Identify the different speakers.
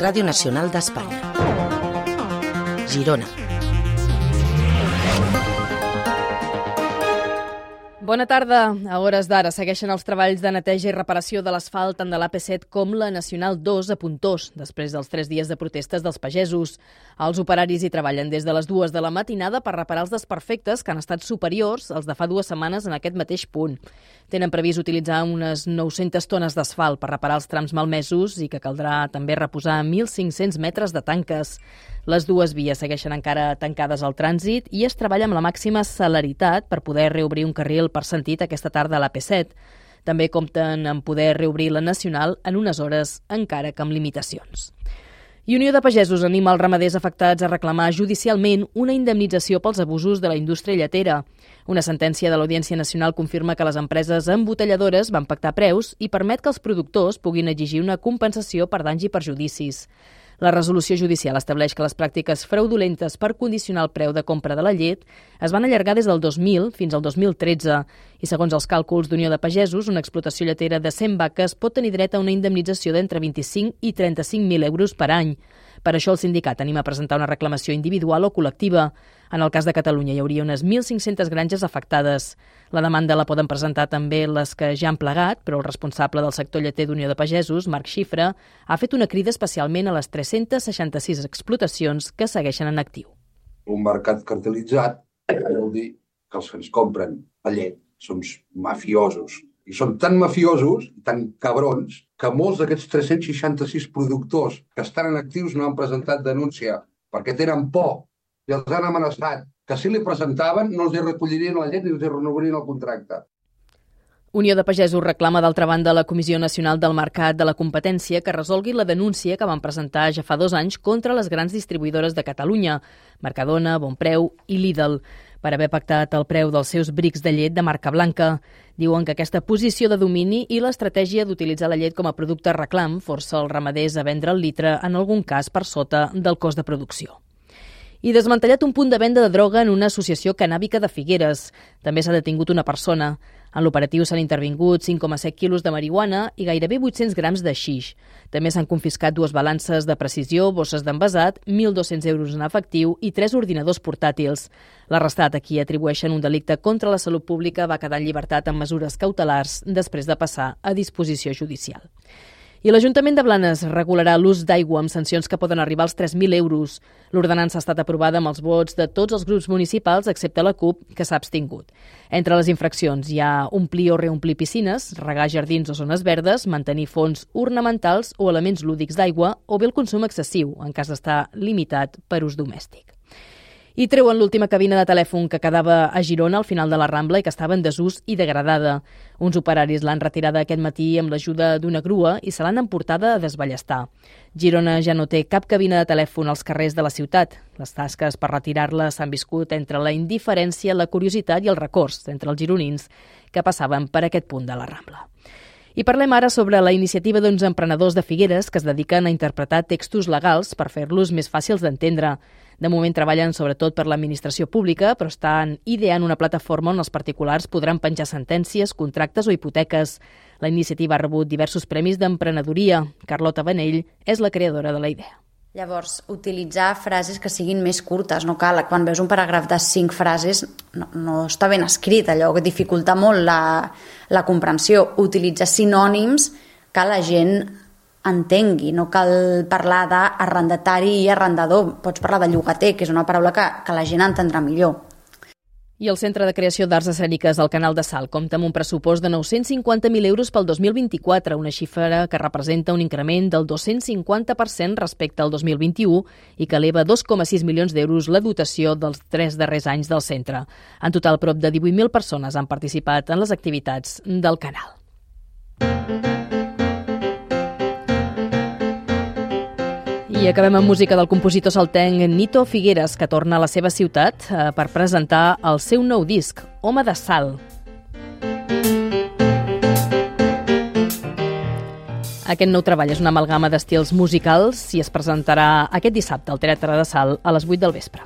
Speaker 1: Radio Nacional d'Espanya. Girona.
Speaker 2: Bona tarda. A hores d'ara segueixen els treballs de neteja i reparació de l'asfalt tant de l'AP7 com la Nacional 2 a Puntós, després dels tres dies de protestes dels pagesos. Els operaris hi treballen des de les dues de la matinada per reparar els desperfectes que han estat superiors als de fa dues setmanes en aquest mateix punt. Tenen previst utilitzar unes 900 tones d'asfalt per reparar els trams malmesos i que caldrà també reposar 1.500 metres de tanques. Les dues vies segueixen encara tancades al trànsit i es treballa amb la màxima celeritat per poder reobrir un carril per sentit aquesta tarda a la P7. També compten en poder reobrir la Nacional en unes hores, encara que amb limitacions. I Unió de Pagesos anima els ramaders afectats a reclamar judicialment una indemnització pels abusos de la indústria lletera. Una sentència de l'Audiència Nacional confirma que les empreses embotelladores van pactar preus i permet que els productors puguin exigir una compensació per danys i perjudicis. La resolució judicial estableix que les pràctiques fraudulentes per condicionar el preu de compra de la llet es van allargar des del 2000 fins al 2013 i, segons els càlculs d'Unió de Pagesos, una explotació lletera de 100 vaques pot tenir dret a una indemnització d'entre 25 i 35.000 euros per any. Per això el sindicat anima a presentar una reclamació individual o col·lectiva. En el cas de Catalunya hi hauria unes 1.500 granges afectades. La demanda la poden presentar també les que ja han plegat, però el responsable del sector lleter d'Unió de Pagesos, Marc Xifra, ha fet una crida especialment a les 366 explotacions que segueixen en actiu.
Speaker 3: Un mercat cartelitzat vol dir que els que ens compren la llet són mafiosos i són tan mafiosos tan cabrons que molts d'aquests 366 productors que estan en actius no han presentat denúncia perquè tenen por i els han amenaçat que si li presentaven no els hi recollirien la llet i els hi renovarien el contracte.
Speaker 2: Unió de Pagesos reclama, d'altra banda, la Comissió Nacional del Mercat de la Competència que resolgui la denúncia que van presentar ja fa dos anys contra les grans distribuïdores de Catalunya, Mercadona, Bonpreu i Lidl per haver pactat el preu dels seus brics de llet de marca blanca. Diuen que aquesta posició de domini i l'estratègia d'utilitzar la llet com a producte reclam força els ramaders a vendre el litre, en algun cas per sota del cost de producció i desmantellat un punt de venda de droga en una associació canàbica de Figueres. També s'ha detingut una persona. En l'operatiu s'han intervingut 5,7 quilos de marihuana i gairebé 800 grams de xix. També s'han confiscat dues balances de precisió, bosses d'envasat, 1.200 euros en efectiu i tres ordinadors portàtils. L'arrestat, a qui atribueixen un delicte contra la salut pública, va quedar en llibertat amb mesures cautelars després de passar a disposició judicial. I l'Ajuntament de Blanes regularà l'ús d'aigua amb sancions que poden arribar als 3.000 euros. L'ordenança ha estat aprovada amb els vots de tots els grups municipals, excepte la CUP, que s'ha abstingut. Entre les infraccions hi ha omplir o reomplir piscines, regar jardins o zones verdes, mantenir fons ornamentals o elements lúdics d'aigua o bé el consum excessiu, en cas d'estar limitat per ús domèstic i treuen l'última cabina de telèfon que quedava a Girona al final de la Rambla i que estava en desús i degradada. Uns operaris l'han retirada aquest matí amb l'ajuda d'una grua i se l'han emportada a desballestar. Girona ja no té cap cabina de telèfon als carrers de la ciutat. Les tasques per retirar-la s'han viscut entre la indiferència, la curiositat i el records entre els gironins que passaven per aquest punt de la Rambla. I parlem ara sobre la iniciativa d'uns emprenedors de Figueres que es dediquen a interpretar textos legals per fer-los més fàcils d'entendre. De moment treballen sobretot per l'administració pública, però estan ideant una plataforma on els particulars podran penjar sentències, contractes o hipoteques. La iniciativa ha rebut diversos premis d'emprenedoria. Carlota Vanell és la creadora de la idea.
Speaker 4: Llavors, utilitzar frases que siguin més curtes, no cal. Quan veus un paràgraf de cinc frases, no, no està ben escrit, allò que dificulta molt la, la comprensió. Utilitzar sinònims que la gent entengui, no cal parlar d'arrendatari i arrendador, pots parlar de llogater, que és una paraula que, que la gent entendrà millor.
Speaker 2: I el Centre de Creació d'Arts Escèniques del Canal de Sal compta amb un pressupost de 950.000 euros pel 2024, una xifra que representa un increment del 250% respecte al 2021 i que eleva 2,6 milions d'euros la dotació dels tres darrers anys del centre. En total, prop de 18.000 persones han participat en les activitats del canal. I acabem amb música del compositor saltenc Nito Figueres, que torna a la seva ciutat eh, per presentar el seu nou disc, Home de Sal. Aquest nou treball és una amalgama d'estils musicals i es presentarà aquest dissabte al Teatre de Sal a les 8 del vespre.